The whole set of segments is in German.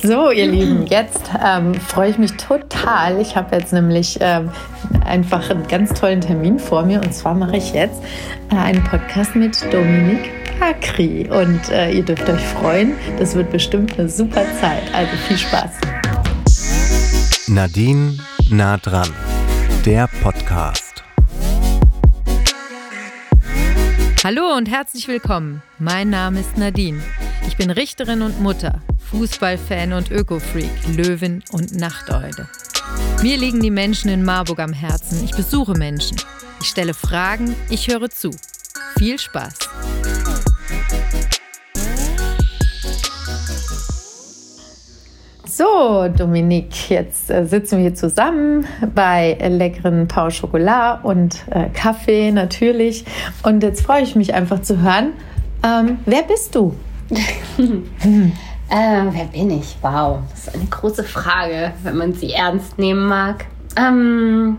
So, ihr Lieben, jetzt ähm, freue ich mich total. Ich habe jetzt nämlich ähm, einfach einen ganz tollen Termin vor mir. Und zwar mache ich jetzt äh, einen Podcast mit Dominik Akri. Und äh, ihr dürft euch freuen. Das wird bestimmt eine super Zeit. Also viel Spaß. Nadine nah dran. Der Podcast. Hallo und herzlich willkommen. Mein Name ist Nadine. Ich bin Richterin und Mutter. Fußballfan und Öko-Freak, Löwin und Nachteule. Mir liegen die Menschen in Marburg am Herzen. Ich besuche Menschen. Ich stelle Fragen, ich höre zu. Viel Spaß! So, Dominik, jetzt äh, sitzen wir hier zusammen bei leckeren Pau Schokolade und äh, Kaffee natürlich. Und jetzt freue ich mich einfach zu hören, ähm, wer bist du? Äh, wer bin ich? Wow, das ist eine große Frage, wenn man sie ernst nehmen mag. Ähm,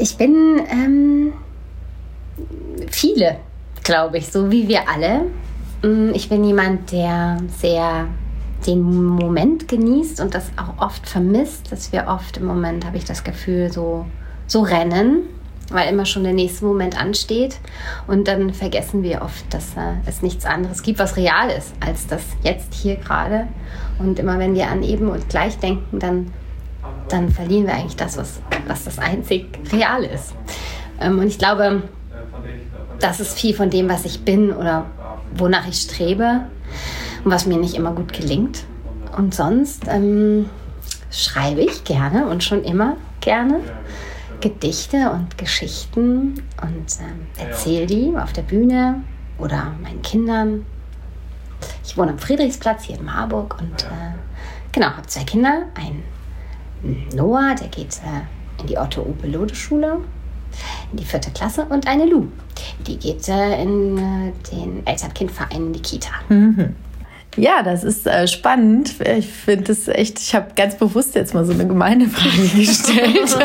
ich bin ähm, viele, glaube ich, so wie wir alle. Mm, ich bin jemand, der sehr den Moment genießt und das auch oft vermisst, dass wir oft im Moment, habe ich das Gefühl, so, so rennen weil immer schon der nächste Moment ansteht. Und dann vergessen wir oft, dass äh, es nichts anderes gibt, was real ist, als das jetzt hier gerade. Und immer wenn wir an eben und gleich denken, dann, dann verlieren wir eigentlich das, was, was das einzig real ist. Ähm, und ich glaube, das ist viel von dem, was ich bin oder wonach ich strebe und was mir nicht immer gut gelingt. Und sonst ähm, schreibe ich gerne und schon immer gerne. Gedichte und Geschichten und ähm, erzähle die auf der Bühne oder meinen Kindern. Ich wohne am Friedrichsplatz hier in Marburg und äh, genau, habe zwei Kinder. Ein Noah, der geht äh, in die Otto-Upe-Lode-Schule, in die vierte Klasse, und eine Lu, die geht äh, in äh, den Eltern-Kind-Verein in die Kita. Mhm. Ja, das ist äh, spannend. Ich finde es echt, ich habe ganz bewusst jetzt mal so eine gemeine Frage gestellt.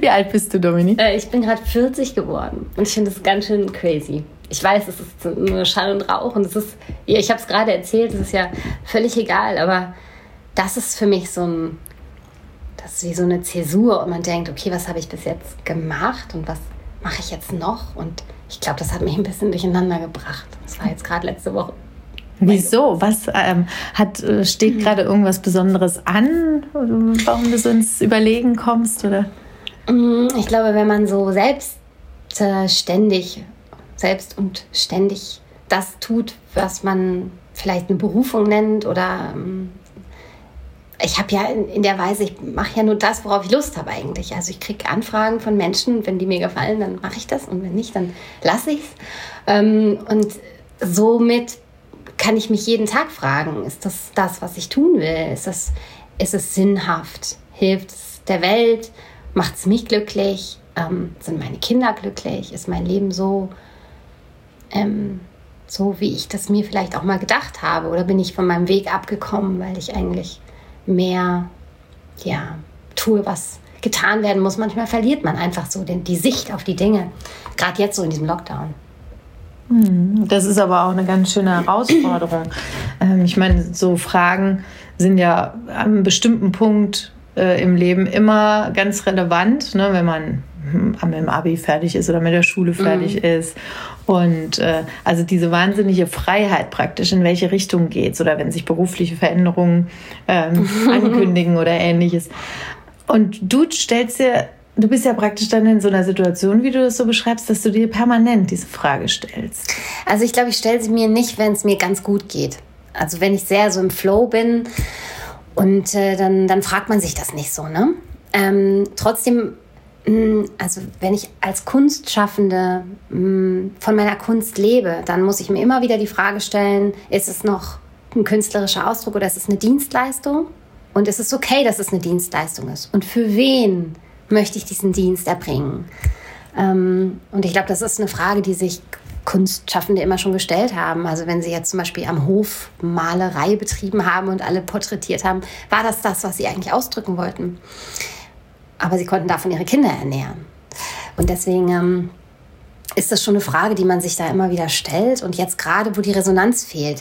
Wie alt bist du, Dominik? Äh, ich bin gerade 40 geworden und ich finde es ganz schön crazy. Ich weiß, es ist nur Schall und Rauch und es ist, ich habe es gerade erzählt, es ist ja völlig egal, aber das ist für mich so ein, das ist wie so eine Zäsur und man denkt, okay, was habe ich bis jetzt gemacht und was mache ich jetzt noch? Und ich glaube, das hat mich ein bisschen durcheinander gebracht. Das war jetzt gerade letzte Woche Wieso? Was ähm, hat, äh, steht mhm. gerade irgendwas Besonderes an, warum du so ins Überlegen kommst? Oder? Mm, ich glaube, wenn man so selbstständig, äh, selbst und ständig das tut, was man vielleicht eine Berufung nennt oder ähm, ich habe ja in, in, der Weise, ich mache ja nur das, worauf ich Lust habe eigentlich. Also ich kriege Anfragen von Menschen, wenn die mir gefallen, dann mache ich das und wenn nicht, dann lasse ich es. Ähm, und somit kann ich mich jeden Tag fragen, ist das das, was ich tun will? Ist, das, ist es sinnhaft? Hilft es der Welt? Macht es mich glücklich? Ähm, sind meine Kinder glücklich? Ist mein Leben so, ähm, so, wie ich das mir vielleicht auch mal gedacht habe? Oder bin ich von meinem Weg abgekommen, weil ich eigentlich mehr ja, tue, was getan werden muss? Manchmal verliert man einfach so den, die Sicht auf die Dinge, gerade jetzt so in diesem Lockdown. Hm, das ist aber auch eine ganz schöne Herausforderung. Ähm, ich meine, so Fragen sind ja an einem bestimmten Punkt äh, im Leben immer ganz relevant, ne, wenn man hm, mit dem Abi fertig ist oder mit der Schule fertig mhm. ist. Und äh, also diese wahnsinnige Freiheit praktisch, in welche Richtung geht es oder wenn sich berufliche Veränderungen ähm, ankündigen oder ähnliches. Und du stellst dir Du bist ja praktisch dann in so einer Situation, wie du das so beschreibst, dass du dir permanent diese Frage stellst. Also ich glaube, ich stelle sie mir nicht, wenn es mir ganz gut geht. Also wenn ich sehr so im Flow bin und äh, dann, dann fragt man sich das nicht so. Ne? Ähm, trotzdem, mh, hm, also wenn ich als Kunstschaffende mh, hm, von meiner Kunst lebe, dann muss ich mir immer wieder die Frage stellen, ist es noch ein künstlerischer Ausdruck oder ist es eine Dienstleistung? Und ist es okay, dass es eine Dienstleistung ist? Und für wen? Möchte ich diesen Dienst erbringen? Ähm, und ich glaube, das ist eine Frage, die sich Kunstschaffende immer schon gestellt haben. Also wenn sie jetzt zum Beispiel am Hof Malerei betrieben haben und alle porträtiert haben, war das das, was sie eigentlich ausdrücken wollten. Aber sie konnten davon ihre Kinder ernähren. Und deswegen ähm, ist das schon eine Frage, die man sich da immer wieder stellt. Und jetzt gerade, wo die Resonanz fehlt.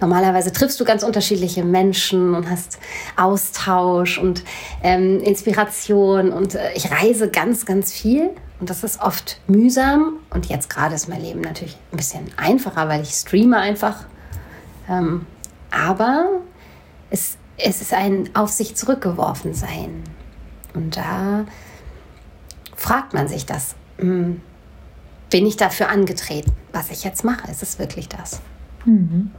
Normalerweise triffst du ganz unterschiedliche Menschen und hast Austausch und ähm, Inspiration. Und äh, ich reise ganz, ganz viel. Und das ist oft mühsam. Und jetzt gerade ist mein Leben natürlich ein bisschen einfacher, weil ich streame einfach. Ähm, aber es, es ist ein auf sich zurückgeworfen sein. Und da fragt man sich das. Hm, bin ich dafür angetreten, was ich jetzt mache? Ist es wirklich das? Mhm.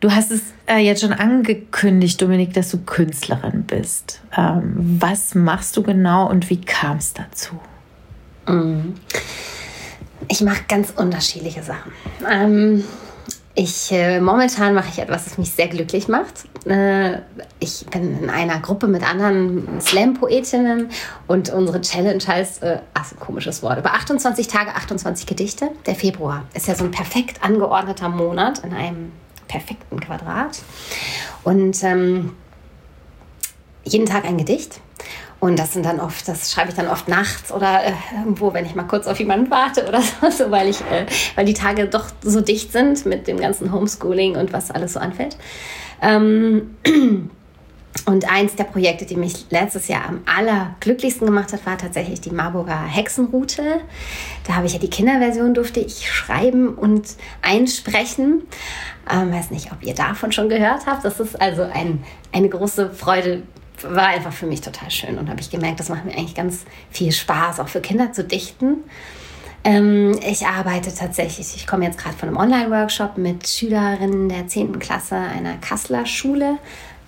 Du hast es äh, jetzt schon angekündigt, Dominik, dass du Künstlerin bist. Ähm, was machst du genau und wie kam es dazu? Mhm. Ich mache ganz unterschiedliche Sachen. Ähm, ich, äh, momentan mache ich etwas, das mich sehr glücklich macht. Äh, ich bin in einer Gruppe mit anderen Slam-Poetinnen und unsere Challenge heißt, äh, ach, ein komisches Wort, über 28 Tage, 28 Gedichte. Der Februar ist ja so ein perfekt angeordneter Monat in einem perfekten Quadrat. Und ähm, jeden Tag ein Gedicht. Und das sind dann oft, das schreibe ich dann oft nachts oder äh, irgendwo, wenn ich mal kurz auf jemanden warte oder so, weil ich, äh, weil die Tage doch so dicht sind mit dem ganzen Homeschooling und was alles so anfällt. Ähm, und eins der Projekte, die mich letztes Jahr am allerglücklichsten gemacht hat, war tatsächlich die Marburger Hexenroute. Da habe ich ja die Kinderversion, durfte ich schreiben und einsprechen. Ähm, weiß nicht, ob ihr davon schon gehört habt. Das ist also ein, eine große Freude war einfach für mich total schön und habe ich gemerkt, das macht mir eigentlich ganz viel Spaß, auch für Kinder zu dichten. Ähm, ich arbeite tatsächlich, ich komme jetzt gerade von einem Online-Workshop mit Schülerinnen der 10. Klasse einer Kasseler Schule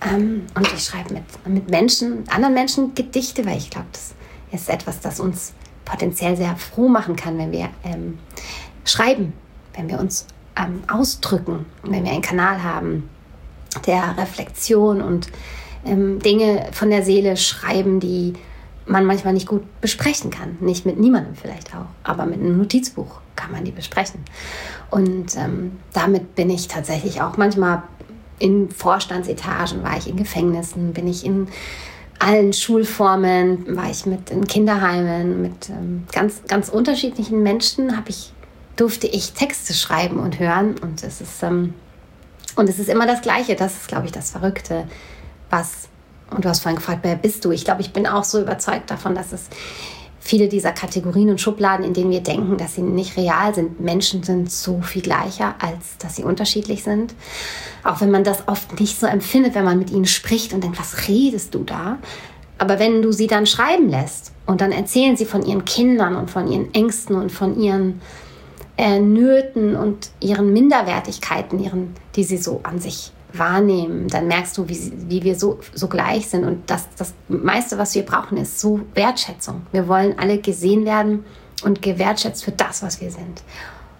ähm, und ich schreibe mit, mit Menschen, anderen Menschen Gedichte, weil ich glaube, das ist etwas, das uns potenziell sehr froh machen kann, wenn wir ähm, schreiben, wenn wir uns ähm, ausdrücken, wenn wir einen Kanal haben der Reflexion und ähm, Dinge von der Seele schreiben, die man manchmal nicht gut besprechen kann. Nicht mit niemandem vielleicht auch, aber mit einem Notizbuch kann man die besprechen. Und ähm, damit bin ich tatsächlich auch manchmal in Vorstandsetagen, war ich in Gefängnissen, bin ich in allen Schulformen, war ich mit in Kinderheimen, mit ähm, ganz, ganz unterschiedlichen Menschen, habe ich, durfte ich Texte schreiben und hören. Und es ist, ähm, und es ist immer das Gleiche. Das ist, glaube ich, das Verrückte was, und du hast vorhin gefragt, wer bist du? Ich glaube, ich bin auch so überzeugt davon, dass es viele dieser Kategorien und Schubladen, in denen wir denken, dass sie nicht real sind. Menschen sind so viel gleicher, als dass sie unterschiedlich sind. Auch wenn man das oft nicht so empfindet, wenn man mit ihnen spricht und denkt, was redest du da? Aber wenn du sie dann schreiben lässt und dann erzählen sie von ihren Kindern und von ihren Ängsten und von ihren äh, Nöten und ihren Minderwertigkeiten, ihren, die sie so an sich wahrnehmen, dann merkst du, wie, wie wir so, so gleich sind. Und das, das meiste, was wir brauchen, ist so Wertschätzung. Wir wollen alle gesehen werden und gewertschätzt für das, was wir sind.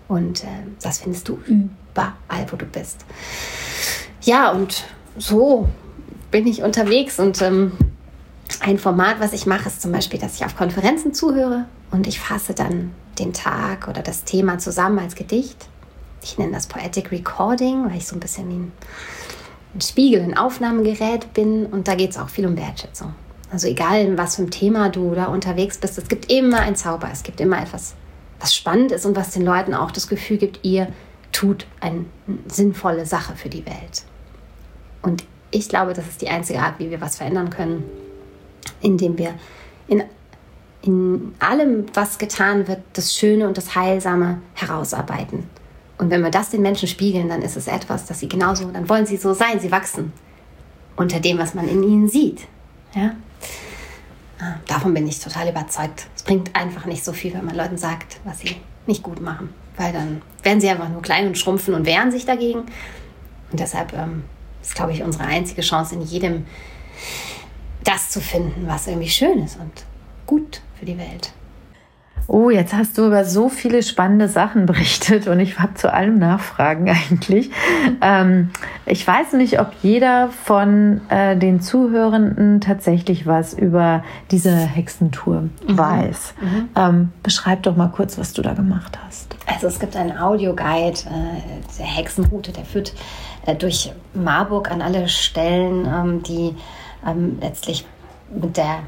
Und äh, das findest du überall, wo du bist. Ja, und so bin ich unterwegs und ähm, ein Format, was ich mache, ist zum Beispiel, dass ich auf Konferenzen zuhöre und ich fasse dann den Tag oder das Thema zusammen als Gedicht. Ich nenne das Poetic Recording, weil ich so ein bisschen wie ein Spiegel, ein Aufnahmegerät bin und da geht es auch viel um Wertschätzung. Also egal, in was für ein Thema du da unterwegs bist, es gibt immer ein Zauber, es gibt immer etwas, was spannend ist und was den Leuten auch das Gefühl gibt, ihr tut eine sinnvolle Sache für die Welt. Und ich glaube, das ist die einzige Art, wie wir was verändern können, indem wir in, in allem, was getan wird, das Schöne und das Heilsame herausarbeiten. Und wenn wir das den Menschen spiegeln, dann ist es etwas, dass sie genauso, dann wollen sie so sein, sie wachsen unter dem, was man in ihnen sieht. Ja? Ah, davon bin ich total überzeugt. Es bringt einfach nicht so viel, wenn man Leuten sagt, was sie nicht gut machen. Weil dann werden sie einfach nur klein und schrumpfen und wehren sich dagegen. Und deshalb ähm, ist, glaube ich, unsere einzige Chance in jedem, das zu finden, was irgendwie schön ist und gut für die Welt. Oh, jetzt hast du über so viele spannende Sachen berichtet und ich habe zu allem Nachfragen eigentlich. Ähm, ich weiß nicht, ob jeder von äh, den Zuhörenden tatsächlich was über diese Hexentour mhm. weiß. Mhm. Ähm, beschreib doch mal kurz, was du da gemacht hast. Also es gibt einen Audioguide äh, der Hexenroute, der führt äh, durch Marburg an alle Stellen, ähm, die ähm, letztlich mit der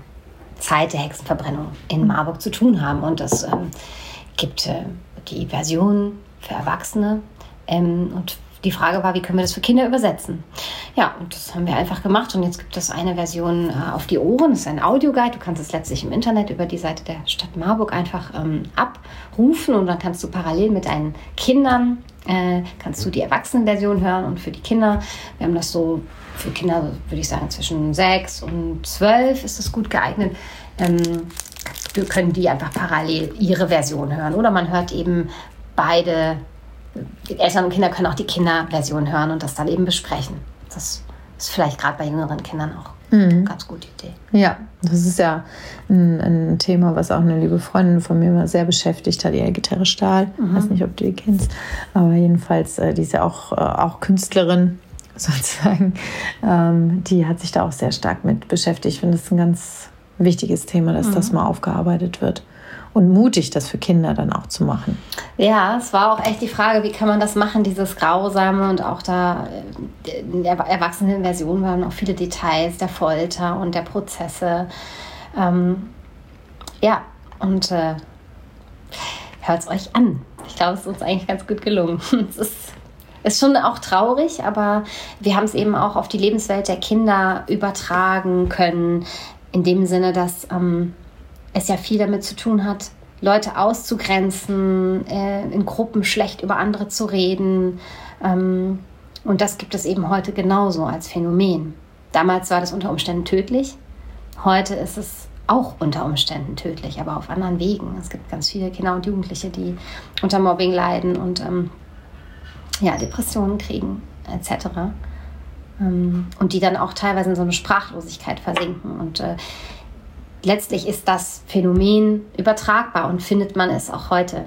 Zeit der Hexenverbrennung in Marburg zu tun haben. Und es ähm, gibt äh, die Version für Erwachsene. Ähm, und die Frage war, wie können wir das für Kinder übersetzen? Ja, und das haben wir einfach gemacht. Und jetzt gibt es eine Version äh, auf die Ohren. Das ist ein Audioguide. Du kannst es letztlich im Internet über die Seite der Stadt Marburg einfach ähm, abrufen. Und dann kannst du parallel mit deinen Kindern, äh, kannst du die Erwachsenenversion hören. Und für die Kinder, wir haben das so, für Kinder würde ich sagen zwischen sechs und zwölf ist es gut geeignet. Ähm, können die einfach parallel ihre Version hören. Oder man hört eben beide die Eltern und Kinder können auch die Kinderversion hören und das dann eben besprechen. Das ist vielleicht gerade bei jüngeren Kindern auch mhm. eine ganz gute Idee. Ja, das ist ja ein, ein, Thema, was auch eine liebe Freundin von mir immer sehr beschäftigt hat, die Gitarre Stahl. Ich mhm. weiß nicht, ob du die kennst, aber jedenfalls, äh, die ist ja auch, äh, auch Künstlerin sozusagen. Ähm, die hat sich da auch sehr stark mit beschäftigt. Ich finde das ein ganz wichtiges Thema, dass mhm. das mal aufgearbeitet wird und mutig, das für Kinder dann auch zu machen. Ja, es war auch echt die Frage, wie kann man das machen, dieses Grausame und auch da äh, in der Erwachsenenversion waren auch viele Details der Folter und der Prozesse. Ähm, ja, und äh, hört es euch an. Ich glaube, es ist uns eigentlich ganz gut gelungen. es ist, ist schon auch traurig, aber wir haben es eben auch auf die Lebenswelt der Kinder übertragen können, in dem Sinne, dass ähm, es ja viel damit zu tun hat, Leute auszugrenzen, äh, in Gruppen schlecht über andere zu reden. Ähm, und das gibt es eben heute genauso als Phänomen. Damals war das unter Umständen tödlich. Heute ist es auch unter Umständen tödlich, aber auf anderen Wegen. Es gibt ganz viele Kinder und Jugendliche, die unter Mobbing leiden und ähm, ja, Depressionen kriegen etc. Ähm, und die dann auch teilweise in so eine Sprachlosigkeit versinken. Und äh, letztlich ist das Phänomen übertragbar und findet man es auch heute.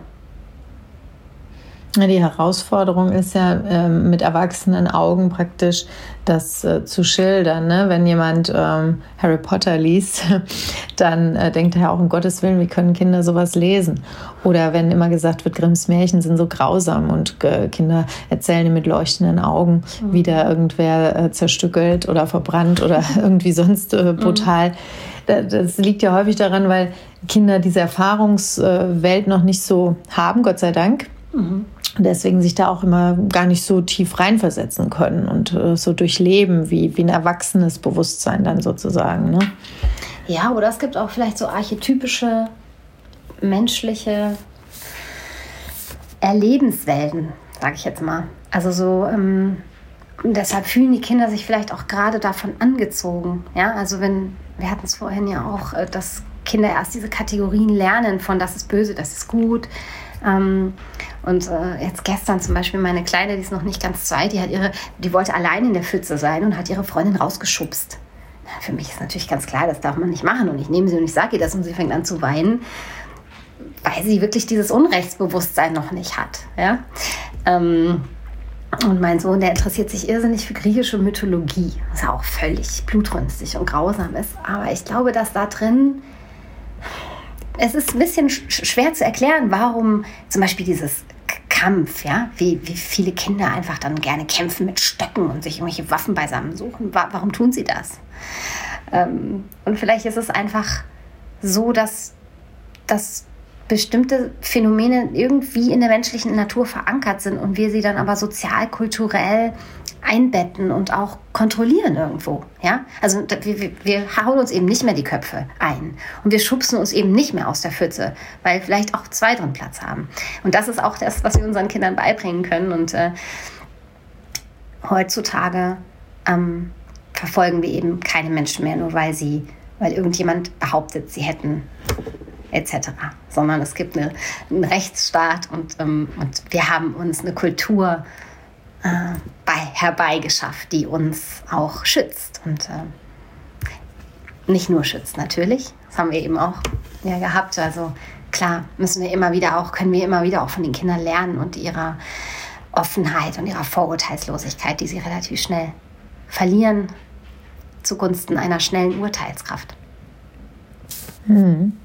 Die Herausforderung ist ja äh, mit erwachsenen Augen praktisch das äh, zu schildern. Ne? Wenn jemand ähm, Harry Potter liest, dann äh, denkt er auch um Gottes Willen, wie können Kinder sowas lesen? Oder wenn immer gesagt wird, Grimms Märchen sind so grausam und äh, Kinder erzählen mit leuchtenden Augen, mhm. wie da irgendwer zerstückelt oder verbrannt oder irgendwie sonst äh, brutal. Mhm das liegt ja häufig daran, weil Kinder diese Erfahrungswelt noch nicht so haben, Gott sei Dank. Mhm. Deswegen sich da auch immer gar nicht so tief reinversetzen können und äh, so durchleben wie, wie ein erwachsenes Bewusstsein dann sozusagen. Ne? Ja, oder es gibt auch vielleicht so archetypische menschliche Erlebenswelten, sage ich jetzt mal. Also so, ähm, deshalb fühlen die Kinder sich vielleicht auch gerade davon angezogen. Ja, also wenn wir hatten es vorhin ja auch, äh, dass Kinder erst diese Kategorien lernen von das ist böse, das ist gut. Ähm, und äh, jetzt gestern zum Beispiel meine Kleine, die ist noch nicht ganz zwei, die hat ihre, die wollte allein in der Pfütze sein und hat ihre Freundin rausgeschubst. Für mich ist natürlich ganz klar, das darf man nicht machen. Und ich nehme sie und ich sage ihr das und sie fängt an zu weinen, weil sie wirklich dieses Unrechtsbewusstsein noch nicht hat. Ja? Ähm, und mein Sohn, der interessiert sich irrsinnig für griechische Mythologie, was ja auch völlig blutrünstig und grausam ist. Aber ich glaube, dass da drin, es ist ein bisschen schwer zu erklären, warum zum Beispiel dieses Kampf, ja, wie, wie viele Kinder einfach dann gerne kämpfen mit Stöcken und sich irgendwelche Waffen beisammen suchen. Warum tun sie das? Ähm, und vielleicht ist es einfach so, dass, dass bestimmte Phänomene irgendwie in der menschlichen Natur verankert sind und wir sie dann aber sozial, kulturell einbetten und auch kontrollieren irgendwo. Ja? Also wir, wir hauen uns eben nicht mehr die Köpfe ein und wir schubsen uns eben nicht mehr aus der Pfütze, weil vielleicht auch zwei drin Platz haben. Und das ist auch das, was wir unseren Kindern beibringen können. Und äh, heutzutage ähm, verfolgen wir eben keine Menschen mehr, nur weil sie, weil irgendjemand behauptet, sie hätten etc., sondern es gibt eine, einen Rechtsstaat und, ähm, und wir haben uns eine Kultur äh, bei, herbeigeschafft, die uns auch schützt und äh, nicht nur schützt natürlich, das haben wir eben auch ja, gehabt, also klar müssen wir immer wieder auch, können wir immer wieder auch von den Kindern lernen und ihrer Offenheit und ihrer Vorurteilslosigkeit, die sie relativ schnell verlieren zugunsten einer schnellen Urteilskraft. Hm.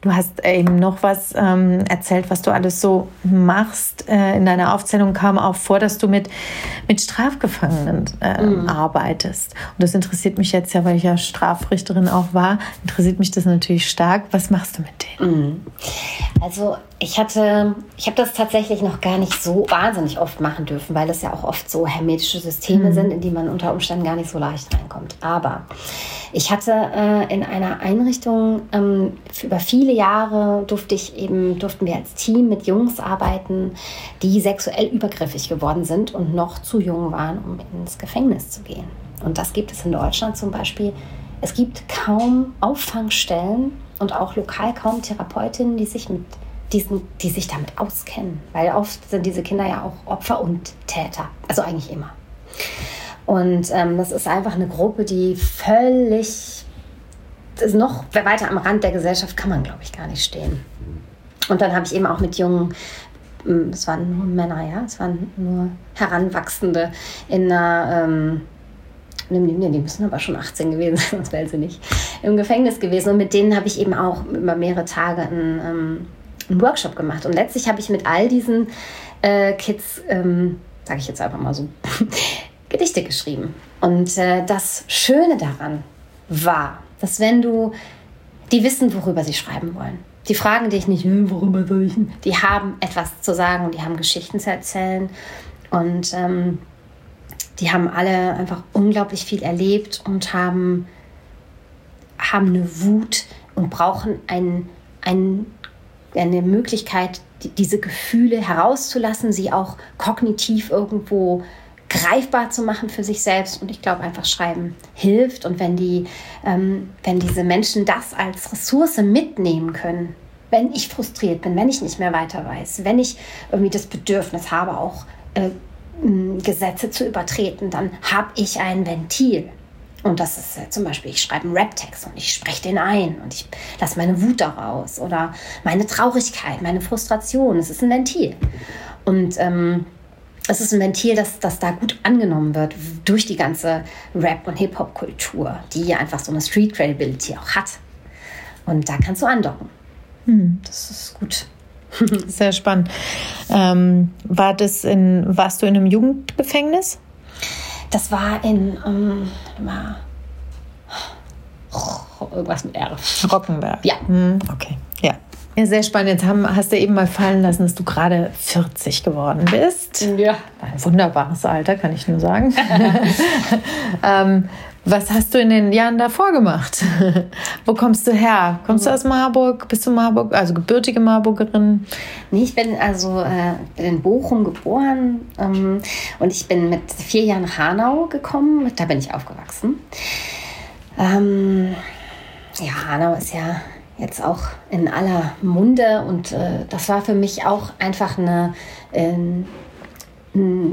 Du hast eben noch was ähm, erzählt, was du alles so machst. Äh, in deiner Aufzählung kam auch vor, dass du mit, mit Strafgefangenen äh, mhm. arbeitest. Und das interessiert mich jetzt ja, weil ich ja Strafrichterin auch war, interessiert mich das natürlich stark. Was machst du mit denen? Mhm. Also ich hatte, ich habe das tatsächlich noch gar nicht so wahnsinnig oft machen dürfen, weil es ja auch oft so hermetische Systeme mhm. sind, in die man unter Umständen gar nicht so leicht reinkommt. Aber ich hatte äh, in einer Einrichtung ähm, über viele Jahre durfte ich eben durften wir als Team mit Jungs arbeiten, die sexuell übergriffig geworden sind und noch zu jung waren, um ins Gefängnis zu gehen. Und das gibt es in Deutschland zum Beispiel. Es gibt kaum Auffangstellen und auch lokal kaum Therapeutinnen, die sich mit diesen, die sich damit auskennen. Weil oft sind diese Kinder ja auch Opfer und Täter. Also eigentlich immer. Und ähm, das ist einfach eine Gruppe, die völlig noch weiter am Rand der Gesellschaft kann man, glaube ich, gar nicht stehen. Und dann habe ich eben auch mit jungen, hm, es waren nur Männer, ja, es waren nur Heranwachsende in einer ähm, Nee, die müssen aber schon 18 gewesen sein, sonst wäre sie nicht im Gefängnis gewesen. Und mit denen habe ich eben auch über mehrere Tage einen, ähm, einen Workshop gemacht. Und letztlich habe ich mit all diesen äh, Kids, ähm, sage ich jetzt einfach mal so, Gedichte geschrieben. Und äh, das Schöne daran war, dass wenn du, die wissen, worüber sie schreiben wollen. Die fragen dich nicht, hm, worüber soll ich? Die haben etwas zu sagen und die haben Geschichten zu erzählen. Und ähm, die haben alle einfach unglaublich viel erlebt und haben, haben eine Wut und brauchen ein, ein, eine Möglichkeit, diese Gefühle herauszulassen, sie auch kognitiv irgendwo greifbar zu machen für sich selbst. Und ich glaube, einfach Schreiben hilft. Und wenn, die, ähm, wenn diese Menschen das als Ressource mitnehmen können, wenn ich frustriert bin, wenn ich nicht mehr weiter weiß, wenn ich irgendwie das Bedürfnis habe, auch äh, Gesetze zu übertreten, dann habe ich ein Ventil. Und das ist äh, zum Beispiel, ich schreibe einen Rap-Text und ich spreche den ein und ich lasse meine Wut daraus oder meine Traurigkeit, meine Frustration. Es ist ein Ventil. Und ähm, es ist ein Ventil, das, das da gut angenommen wird durch die ganze Rap- und Hip-Hop-Kultur, die einfach so eine Street-Credibility auch hat. Und da kannst du andocken. Hm. Das ist gut. Sehr spannend. Ähm, war das in, warst du in einem Jugendgefängnis? Das war in ähm, oh, irgendwas mit R. Rockenberg. Ja. Hm, okay. Ja. Ja, sehr spannend. Jetzt haben, hast du eben mal fallen lassen, dass du gerade 40 geworden bist. Ja. Ein wunderbares Alter, kann ich nur sagen. ähm, was hast du in den Jahren davor gemacht? Wo kommst du her? Kommst du aus Marburg? Bist du Marburg, also gebürtige Marburgerin? Nee, ich bin also äh, in Bochum geboren ähm, und ich bin mit vier Jahren nach Hanau gekommen. Da bin ich aufgewachsen. Ähm, ja, Hanau ist ja jetzt auch in aller Munde und äh, das war für mich auch einfach eine, äh,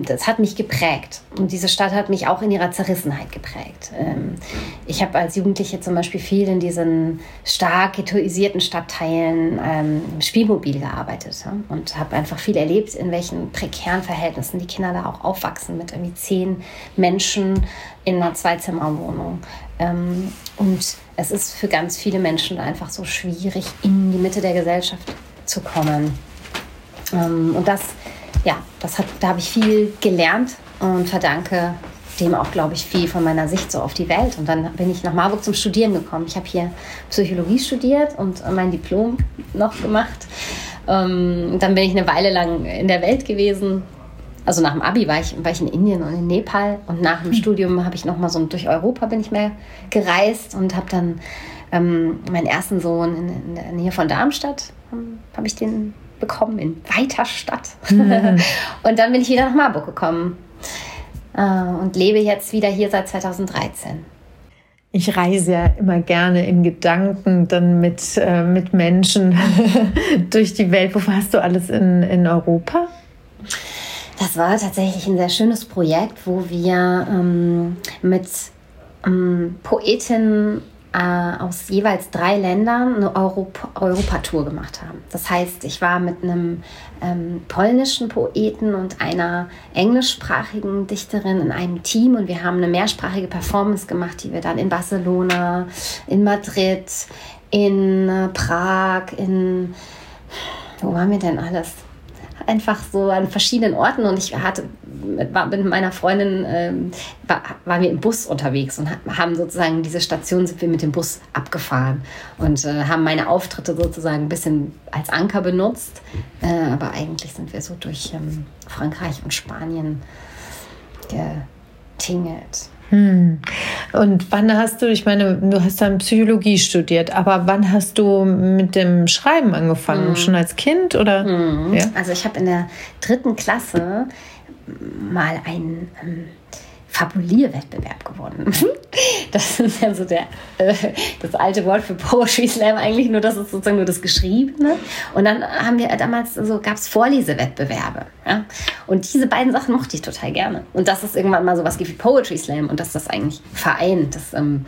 das hat mich geprägt und diese Stadt hat mich auch in ihrer Zerrissenheit geprägt. Ähm, ich habe als Jugendliche zum Beispiel viel in diesen stark ghettoisierten Stadtteilen ähm, im Spielmobil gearbeitet ja? und habe einfach viel erlebt, in welchen prekären Verhältnissen die Kinder da auch aufwachsen mit irgendwie zehn Menschen in einer Zweizimmerwohnung. Ähm, und es ist für ganz viele Menschen einfach so schwierig, in die Mitte der Gesellschaft zu kommen. Ähm, und das, ja, das hat, da habe ich viel gelernt und verdanke dem auch, glaube ich, viel von meiner Sicht so auf die Welt. Und dann bin ich nach Marburg zum Studieren gekommen. Ich habe hier Psychologie studiert und mein Diplom noch gemacht. Ähm, dann bin ich eine Weile lang in der Welt gewesen, also nach dem Abi war ich, war ich in Indien und in Nepal und nach dem hm. Studium habe ich noch mal so durch Europa bin ich mehr gereist und habe dann ähm, meinen ersten Sohn in, in, der Nähe von Darmstadt ähm, habe ich den bekommen in weiter Stadt mhm. und dann bin ich wieder nach Marburg gekommen äh, und lebe jetzt wieder hier seit 2013. Ich reise ja immer gerne in Gedanken dann mit, äh, mit Menschen durch die Welt. Wo warst du alles in, in Europa? Das war tatsächlich ein sehr schönes Projekt, wo wir ähm, mit ähm, Poetinnen äh, aus jeweils drei Ländern eine Europa- Europatour gemacht haben. Das heißt, ich war mit einem ähm, polnischen Poeten und einer englischsprachigen Dichterin in einem Team und wir haben eine mehrsprachige Performance gemacht, die wir dann in Barcelona, in Madrid, in äh, Prag, in wo waren wir denn alles? Einfach so an verschiedenen Orten und ich hatte war mit meiner Freundin ähm, war, waren wir im Bus unterwegs und haben sozusagen diese Station sind wir mit dem Bus abgefahren und äh, haben meine Auftritte sozusagen ein bisschen als Anker benutzt, äh, aber eigentlich sind wir so durch ähm, Frankreich und Spanien getingelt. Hm. Und wann hast du, ich meine, du hast dann Psychologie studiert, aber wann hast du mit dem Schreiben angefangen? Hm. Schon als Kind oder? Hm. Ja? Also ich habe in der dritten Klasse mal einen ähm, Fabulierwettbewerb gewonnen. Das ist ja so der, äh, das alte Wort für Poetry Slam eigentlich, nur das ist sozusagen nur das Geschriebene. Und dann haben wir damals, so gab es Vorlesewettbewerbe. Ja? Und diese beiden Sachen mochte ich total gerne. Und das ist irgendwann mal so was wie Poetry Slam und dass das eigentlich vereint. Das, ähm,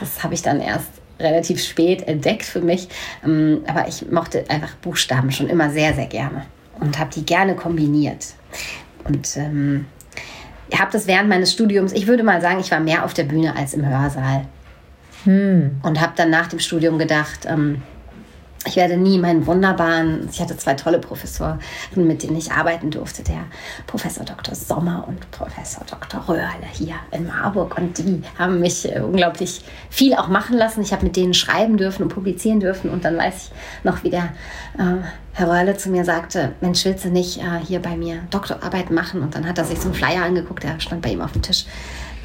das habe ich dann erst relativ spät entdeckt für mich. Ähm, aber ich mochte einfach Buchstaben schon immer sehr, sehr gerne und habe die gerne kombiniert. Und ähm, habe das während meines Studiums, ich würde mal sagen, ich war mehr auf der Bühne als im Hörsaal. Hm. Und habe dann nach dem Studium gedacht, ähm, ich werde nie meinen wunderbaren, ich hatte zwei tolle Professoren, mit denen ich arbeiten durfte, der Professor Dr. Sommer und Professor Dr. Röhrle hier in Marburg. Und die haben mich äh, unglaublich viel auch machen lassen. Ich habe mit denen schreiben dürfen und publizieren dürfen. Und dann weiß ich noch, wie der äh, Herr Röhrle zu mir sagte, Mensch, willst du nicht äh, hier bei mir Doktorarbeit machen? Und dann hat er sich so einen Flyer angeguckt, der stand bei ihm auf dem Tisch.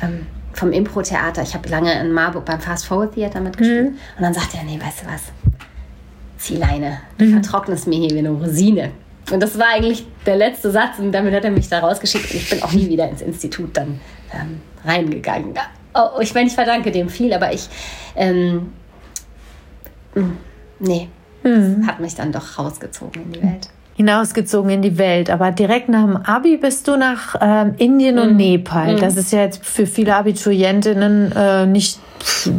Ähm, vom Impro-Theater. Ich habe lange in Marburg beim Fast Forward Theater mitgespielt. Mhm. Und dann sagte er, nee, weißt du was, Ziehleine, du mhm. vertrocknest mir hier wie eine Rosine. Und das war eigentlich der letzte Satz und damit hat er mich da rausgeschickt und ich bin auch nie wieder ins Institut dann ähm, reingegangen. Oh, ich meine, ich verdanke dem viel, aber ich, ähm, mm, nee, mhm. hat mich dann doch rausgezogen in die Welt hinausgezogen in die Welt. Aber direkt nach dem Abi bist du nach ähm, Indien und mhm. Nepal. Mhm. Das ist ja jetzt für viele Abiturientinnen äh, nicht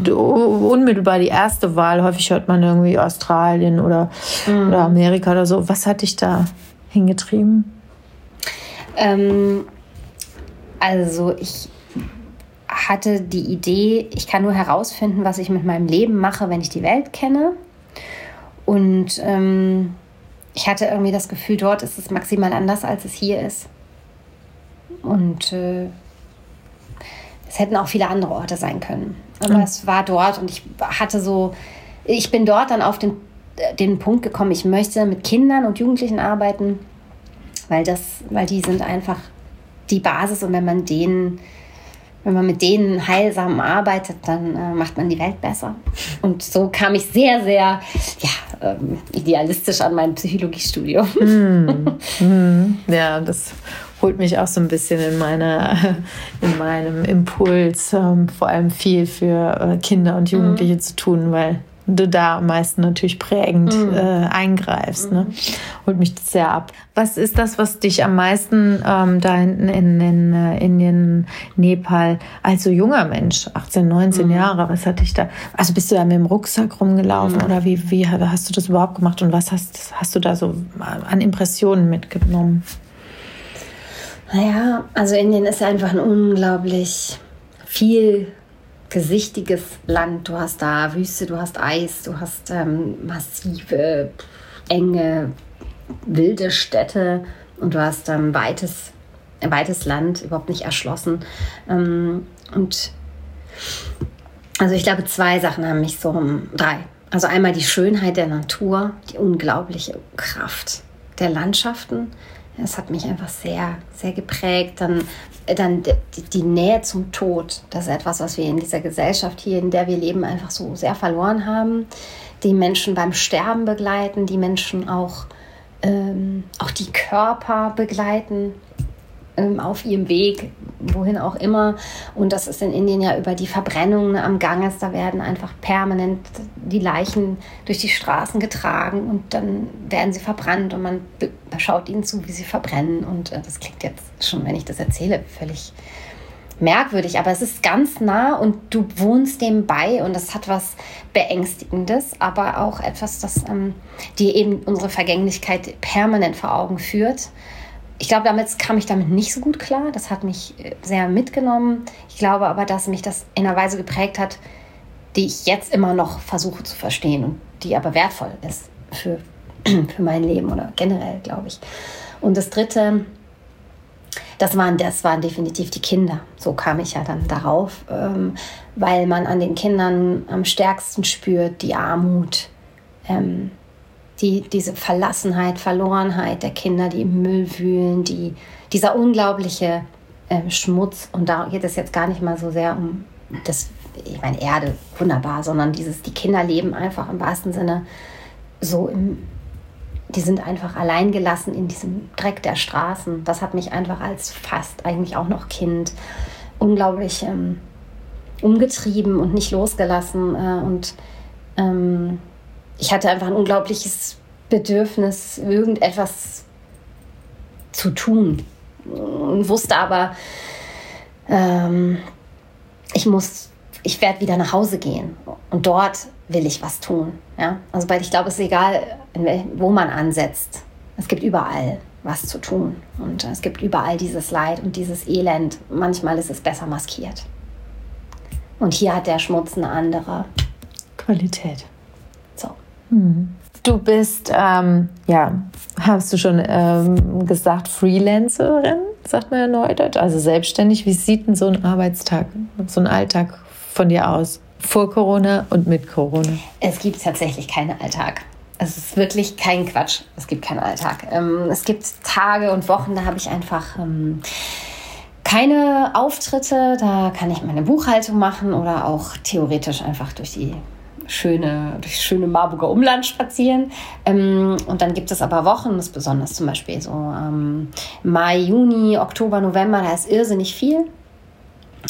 unmittelbar die erste Wahl. Häufig hört man irgendwie Australien oder, mhm. oder Amerika oder so. Was hat dich da hingetrieben? Ähm, also ich hatte die Idee, ich kann nur herausfinden, was ich mit meinem Leben mache, wenn ich die Welt kenne. Und ähm, ich hatte irgendwie das Gefühl, dort ist es maximal anders, als es hier ist. Und äh, es hätten auch viele andere Orte sein können. Aber mhm. es war dort und ich hatte so, ich bin dort dann auf den, den Punkt gekommen, ich möchte mit Kindern und Jugendlichen arbeiten, weil das, weil die sind einfach die Basis und wenn man denen wenn man mit denen heilsam arbeitet, dann äh, macht man die Welt besser. Und so kam ich sehr, sehr ja, ähm, idealistisch an mein Psychologiestudium. Mm, mm, ja, das holt mich auch so ein bisschen in, meiner, in meinem Impuls, ähm, vor allem viel für äh, Kinder und Jugendliche mm. zu tun, weil du da am meisten natürlich prägend mm. äh, eingreifst. Ne? Holt mich das sehr ab. Was ist das, was dich am meisten ähm, da hinten in, in uh, Indien, Nepal, als so junger Mensch, 18, 19 mm. Jahre, was hat dich da, also bist du da mit dem Rucksack rumgelaufen mm. oder wie, wie hast du das überhaupt gemacht und was hast, hast du da so an Impressionen mitgenommen? Naja, also Indien ist einfach ein unglaublich viel gesichtiges Land. Du hast da Wüste, du hast Eis, du hast ähm, massive, enge, wilde Städte und du hast ähm, weites, ein weites Land, überhaupt nicht erschlossen. Ähm, und also ich glaube, zwei Sachen haben mich so, drei. Also einmal die Schönheit der Natur, die unglaubliche Kraft der Landschaften es hat mich einfach sehr, sehr geprägt. Dann, dann die, Nähe zum Tod. Das ist etwas, was wir in dieser Gesellschaft hier, in der wir leben, einfach so sehr verloren haben. Die Menschen beim Sterben begleiten, die Menschen auch, ähm, auch die Körper begleiten auf ihrem Weg, wohin auch immer. Und das ist in Indien ja über die Verbrennungen am Ganges. Da werden einfach permanent die Leichen durch die Straßen getragen und dann werden sie verbrannt und man schaut ihnen zu, wie sie verbrennen. Und äh, das klingt jetzt schon, wenn ich das erzähle, völlig merkwürdig, aber es ist ganz nah und du wohnst dem bei und das hat was Beängstigendes, aber auch etwas, das ähm, dir eben unsere Vergänglichkeit permanent vor Augen führt. Ich glaube, damit kam ich damit nicht so gut klar. Das hat mich äh, sehr mitgenommen. Ich glaube aber, dass mich das in einer Weise geprägt hat, die ich jetzt immer noch versuche zu verstehen und die aber wertvoll ist für, für mein Leben oder generell, glaube ich. Und das Dritte, das waren, das waren definitiv die Kinder. So kam ich ja dann darauf, ähm, weil man an den Kindern am stärksten spürt die Armut, ähm, die, diese Verlassenheit, Verlorenheit der Kinder, die im Müll wühlen, die, dieser unglaubliche äh, Schmutz. Und da geht es jetzt gar nicht mal so sehr um das, ich meine, Erde, wunderbar, sondern dieses, die Kinder leben einfach im wahrsten Sinne so im, die sind einfach allein gelassen in diesem Dreck der Straßen. Das hat mich einfach als fast eigentlich auch noch Kind unglaublich ähm, umgetrieben und nicht losgelassen. Äh, und ähm, ich hatte einfach ein unglaubliches Bedürfnis, irgendetwas zu tun. Und wusste aber, ähm, ich muss, ich werde wieder nach Hause gehen. Und dort will ich was tun. Ja? Also weil ich glaube, es ist egal, wo man ansetzt. Es gibt überall was zu tun. Und es gibt überall dieses Leid und dieses Elend. Manchmal ist es besser maskiert. Und hier hat der Schmutz eine andere Qualität. Du bist, ähm, ja, hast du schon ähm, gesagt, Freelancerin, sagt man ja neudeutsch, also selbstständig. Wie sieht denn so ein Arbeitstag, so ein Alltag von dir aus? Vor Corona und mit Corona? Es gibt tatsächlich keinen Alltag. Es ist wirklich kein Quatsch. Es gibt keinen Alltag. Ähm, es gibt Tage und Wochen, da habe ich einfach ähm, keine Auftritte. Da kann ich meine Buchhaltung machen oder auch theoretisch einfach durch die schöne, durch schöne Marburger Umland spazieren. Ähm, und dann gibt es aber Wochen, das ist besonders zum Beispiel so ähm, Mai, Juni, Oktober, November, da ist irrsinnig viel.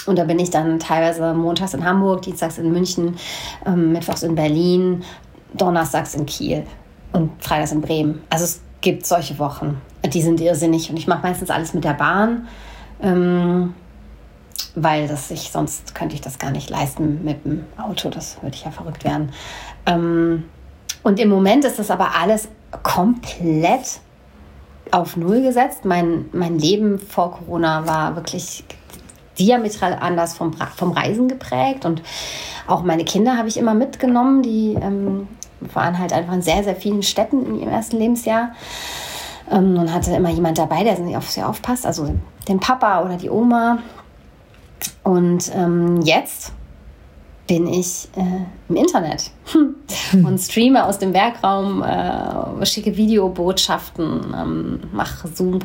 Und da bin ich dann teilweise montags in Hamburg, dienstags in München, ähm, mittwochs in Berlin, donnerstags in Kiel und freitags in Bremen. Also es gibt solche Wochen, die sind irrsinnig. Und ich mache meistens alles mit der Bahn, ähm, weil das ich, sonst könnte ich das gar nicht leisten mit dem Auto. Das würde ich ja verrückt werden. Ähm, und im Moment ist das aber alles komplett auf Null gesetzt. Mein, mein Leben vor Corona war wirklich diametral anders vom, vom Reisen geprägt. Und auch meine Kinder habe ich immer mitgenommen. Die ähm, waren halt einfach in sehr, sehr vielen Städten in ihrem ersten Lebensjahr. Ähm, und hatte immer jemand dabei, der auf sie aufpasst, also den Papa oder die Oma. Und ähm, jetzt bin ich äh, im Internet und streame aus dem Werkraum, äh, schicke Videobotschaften, ähm, mache Zoom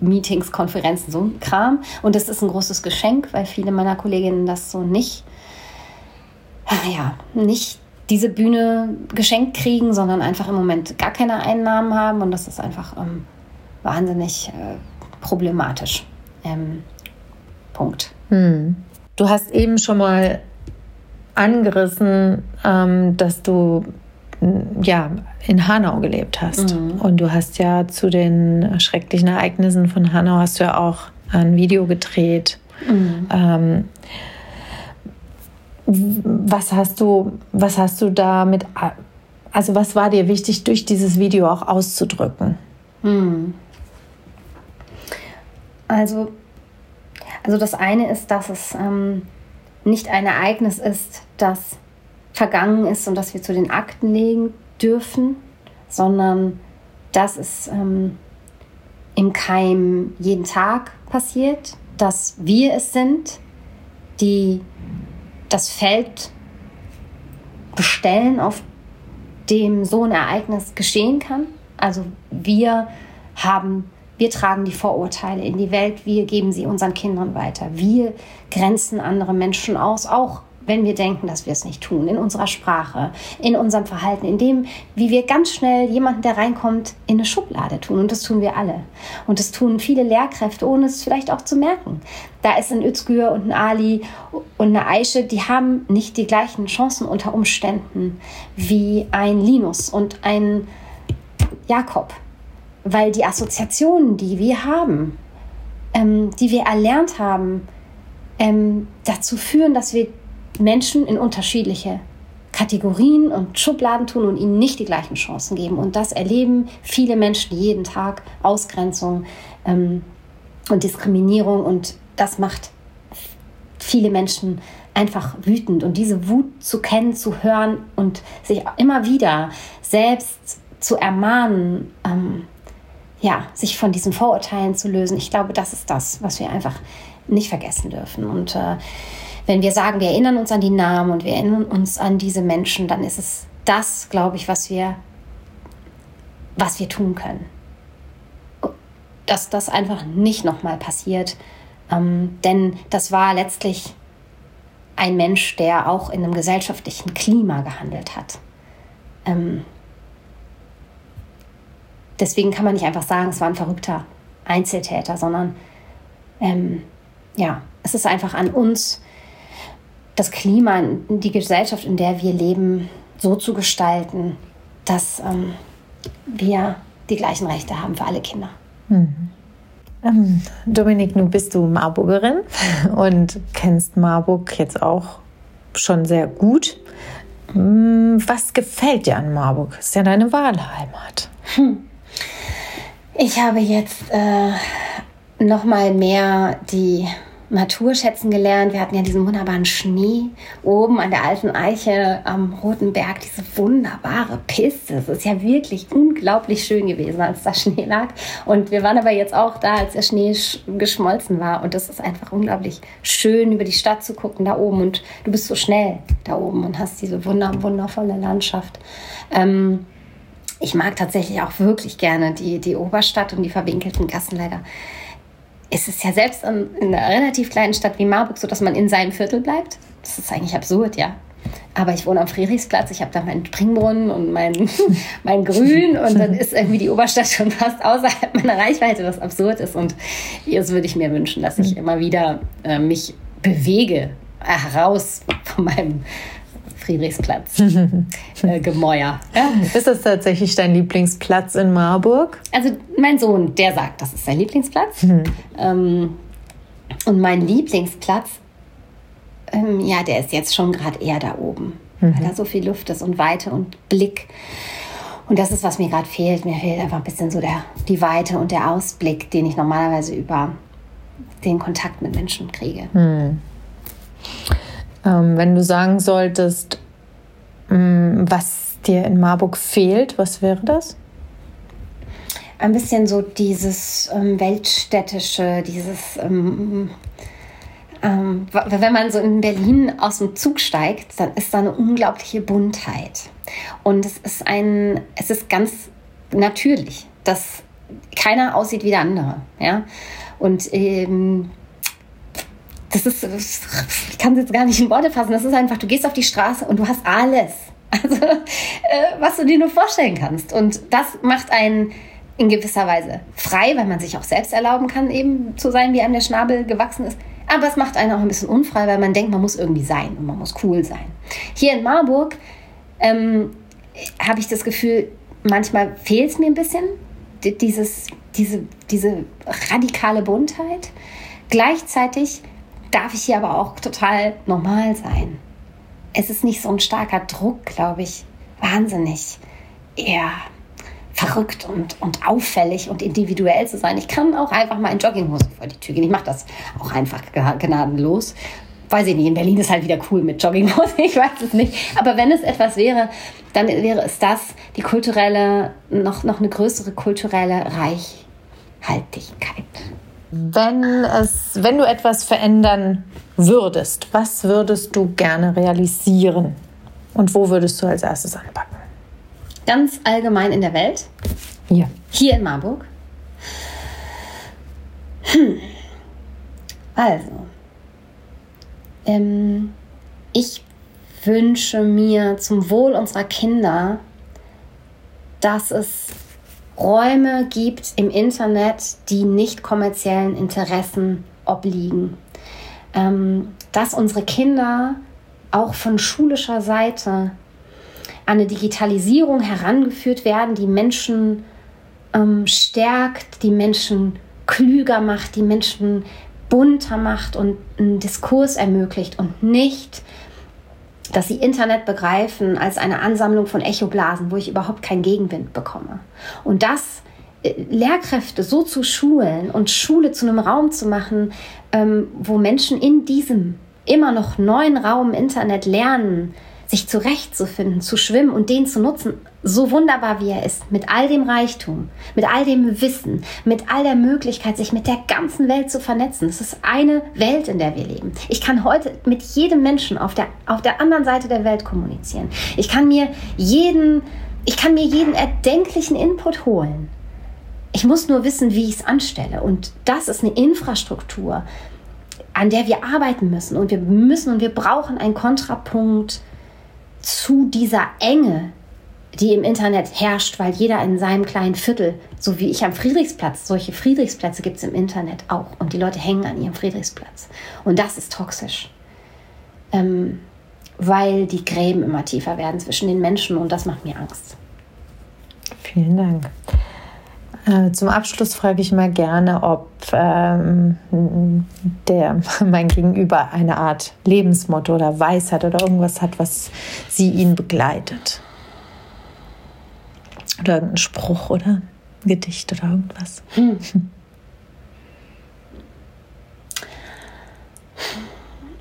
Meetings, Konferenzen, so ein Kram. Und das ist ein großes Geschenk, weil viele meiner Kolleginnen das so nicht, ja, nicht diese Bühne geschenkt kriegen, sondern einfach im Moment gar keine Einnahmen haben. Und das ist einfach ähm, wahnsinnig äh, problematisch. Ähm, Punkt. Hm. Du hast eben schon mal angerissen, ähm, dass du ja, in Hanau gelebt hast. Mhm. Und du hast ja zu den schrecklichen Ereignissen von Hanau hast du ja auch ein Video gedreht. Mhm. Ähm, was hast du, was hast du damit, also was war dir wichtig, durch dieses Video auch auszudrücken? Mhm. Also, also das eine ist, dass es ähm, nicht ein Ereignis ist, das vergangen ist und dass wir zu den Akten legen dürfen, sondern dass es ähm, im Keim jeden Tag passiert, dass wir es sind, die das Feld bestellen, auf dem so ein Ereignis geschehen kann. Also wir haben, wir tragen die Vorurteile in die Welt, wir geben sie unseren Kindern weiter, wir grenzen andere Menschen aus, auch wenn wir denken, dass wir es nicht tun, in unserer Sprache, in unserem Verhalten, in dem, wie wir ganz schnell jemanden, der reinkommt, in eine Schublade tun. Und das tun wir alle. Und das tun viele Lehrkräfte, ohne es vielleicht auch zu merken. Da ist ein Özgür und ein Ali und eine Aische, die haben nicht die gleichen Chancen unter Umständen wie ein Linus und ein Jakob. Weil die Assoziationen, die wir haben, ähm, die wir erlernt haben, ähm, dazu führen, dass wir Menschen in unterschiedliche Kategorien und Schubladen tun und ihnen nicht die gleichen Chancen geben. Und das erleben viele Menschen jeden Tag. Ausgrenzung ähm, und Diskriminierung. Und das macht viele Menschen einfach wütend. Und diese Wut zu kennen, zu hören und sich immer wieder selbst zu ermahnen, ähm, ja, sich von diesen Vorurteilen zu lösen. Ich glaube, das ist das, was wir einfach nicht vergessen dürfen. Und äh, wenn wir sagen, wir erinnern uns an die Namen und wir erinnern uns an diese Menschen, dann ist es das, glaube ich, was wir, was wir tun können. Dass das einfach nicht nochmal passiert. Ähm, denn das war letztlich ein Mensch, der auch in einem gesellschaftlichen Klima gehandelt hat. Ähm, deswegen kann man nicht einfach sagen, es war ein verrückter Einzeltäter, sondern ähm, ja, es ist einfach an uns, das Klima, die Gesellschaft, in der wir leben, so zu gestalten, dass ähm, wir die gleichen Rechte haben für alle Kinder. Mhm. Ähm, Dominik, nun bist du Marburgerin und kennst Marburg jetzt auch schon sehr gut. Hm, was gefällt dir an Marburg? Ist ja deine Wahlheimat. Hm. Ich habe jetzt äh, noch mal mehr die Natur schätzen gelernt. Wir hatten ja diesen wunderbaren Schnee oben an der alten Eiche am Roten Berg, diese wunderbare Piste. Es ist ja wirklich unglaublich schön gewesen, als da Schnee lag. Und wir waren aber jetzt auch da, als der Schnee geschmolzen war. Und das ist einfach unglaublich schön, über die Stadt zu gucken da oben. Und du bist so schnell da oben und hast diese wunder wundervolle Landschaft. Ähm, ich mag tatsächlich auch wirklich gerne die, die Oberstadt und die verwinkelten Gassen leider ist es ja selbst in, in einer relativ kleinen Stadt wie Marburg so, dass man in seinem Viertel bleibt. Das ist eigentlich absurd, ja. Aber ich wohne am Friedrichsplatz, ich habe da meinen Springbrunnen und mein, mein Grün und dann ist irgendwie die Oberstadt schon fast außerhalb meiner Reichweite, was absurd ist. Und jetzt würde ich mir wünschen, dass ich mhm. immer wieder äh, mich bewege, heraus von meinem Friedrichsplatz äh, Gemäuer. Ist das tatsächlich dein Lieblingsplatz in Marburg? Also mein Sohn, der sagt, das ist sein Lieblingsplatz. Mhm. Ähm, und mein Lieblingsplatz, ähm, ja, der ist jetzt schon gerade eher da oben, mhm. weil da so viel Luft ist und Weite und Blick. Und das ist, was mir gerade fehlt. Mir fehlt einfach ein bisschen so der, die Weite und der Ausblick, den ich normalerweise über den Kontakt mit Menschen kriege. Mhm. Ähm, wenn du sagen solltest, ähm, was dir in Marburg fehlt, was wäre das? Ein bisschen so dieses ähm, Weltstädtische, dieses, ähm, ähm, wenn man so in Berlin aus dem Zug steigt, dann ist da eine unglaubliche Buntheit. Und es ist ein, es ist ganz natürlich, dass keiner aussieht wie der andere. Ja? Und ähm, das ist, ich kann es jetzt gar nicht in Worte fassen, das ist einfach, du gehst auf die Straße und du hast alles. Also, äh, was du dir nur vorstellen kannst. Und das macht einen in gewisser Weise frei, weil man sich auch selbst erlauben kann, eben zu sein, wie einem der Schnabel gewachsen ist. Aber es macht einen auch ein bisschen unfrei, weil man denkt, man muss irgendwie sein und man muss cool sein. Hier in Marburg ähm, habe ich das Gefühl, manchmal fehlt es mir ein bisschen, dieses, diese, diese radikale Buntheit. Gleichzeitig darf ich hier aber auch total normal sein. Es ist nicht so ein starker Druck, glaube ich. Wahnsinnig. Eher verrückt und, und auffällig und individuell zu sein. Ich kann auch einfach mal in Jogginghose vor die Tür gehen. Ich mache das auch einfach gnadenlos. Weiß ich nicht, in Berlin ist halt wieder cool mit Jogginghose, ich weiß es nicht. Aber wenn es etwas wäre, dann wäre es das, die kulturelle, noch, noch eine größere kulturelle Reichhaltigkeit. Wenn, es, wenn du etwas verändern würdest, was würdest du gerne realisieren? Und wo würdest du als erstes anpacken? Ganz allgemein in der Welt? Hier. Hier in Marburg? Hm. Also, ähm, ich wünsche mir zum Wohl unserer Kinder, dass es Räume gibt im Internet, die nicht kommerziellen Interessen obliegen. Ähm, dass unsere Kinder auch von schulischer Seite an eine Digitalisierung herangeführt werden, die Menschen ähm, stärkt, die Menschen klüger macht, die Menschen bunter macht und einen Diskurs ermöglicht und nicht, dass sie Internet begreifen als eine Ansammlung von Echoblasen, wo ich überhaupt keinen Gegenwind bekomme. Und das äh, Lehrkräfte so zu schulen und Schule zu einem Raum zu machen, ähm, wo Menschen in diesem immer noch neuen Raum Internet lernen, sich zurechtzufinden, zu schwimmen und den zu nutzen, so wunderbar wie er ist, mit all dem Reichtum, mit all dem Wissen, mit all der Möglichkeit, sich mit der ganzen Welt zu vernetzen. Es ist eine Welt, in der wir leben. Ich kann heute mit jedem Menschen auf der, auf der anderen Seite der Welt kommunizieren. Ich kann mir jeden, ich kann mir jeden erdenklichen Input holen. Ich muss nur wissen, wie ich es anstelle. Und das ist eine Infrastruktur, an der wir arbeiten müssen. Und wir müssen und wir brauchen einen Kontrapunkt zu dieser Enge, die im Internet herrscht, weil jeder in seinem kleinen Viertel, so wie ich am Friedrichsplatz, solche Friedrichsplätze gibt es im Internet auch. Und die Leute hängen an ihrem Friedrichsplatz. Und das ist toxisch. Ähm, weil die Gräben immer tiefer werden zwischen den Menschen und das macht mir Angst. Vielen Dank. Äh, zum Abschluss frage ich mal gerne, ob ähm, der, mein Gegenüber eine Art Lebensmotto oder Weisheit oder irgendwas hat, was sie ihn begleitet. Oder irgendein Spruch oder ein Gedicht oder irgendwas. Hm.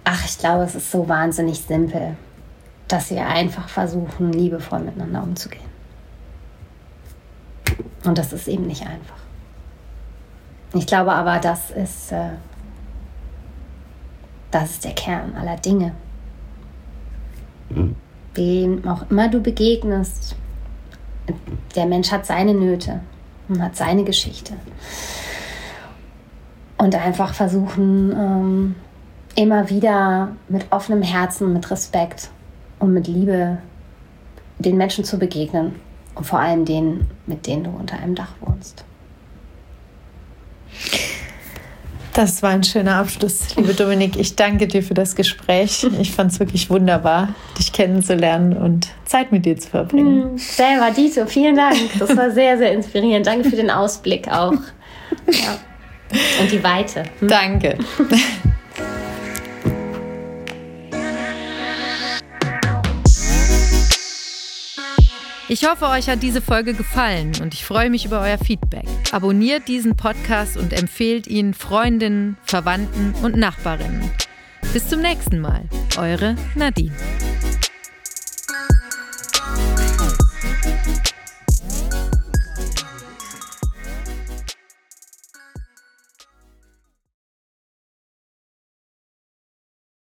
Ach, ich glaube, es ist so wahnsinnig simpel, dass wir einfach versuchen, liebevoll miteinander umzugehen. Und das ist eben nicht einfach. Ich glaube aber, das ist, äh, das ist der Kern aller Dinge. Mhm. Wem auch immer du begegnest, der Mensch hat seine Nöte und hat seine Geschichte. Und einfach versuchen, ähm, immer wieder mit offenem Herzen, mit Respekt und mit Liebe den Menschen zu begegnen und vor allem denen, mit denen du unter einem Dach wohnst. Das war ein schöner Abschluss, liebe Dominik. Ich danke dir für das Gespräch. Ich fand es wirklich wunderbar, dich kennenzulernen und Zeit mit dir zu verbringen. Hm, selber, Dito, vielen Dank. Das war sehr, sehr inspirierend. Danke für den Ausblick auch. Ja. Und die Weite. Hm? Danke. Ich hoffe, euch hat diese Folge gefallen und ich freue mich über euer Feedback. Abonniert diesen Podcast und empfehlt ihn Freundinnen, Verwandten und Nachbarinnen. Bis zum nächsten Mal. Eure Nadine.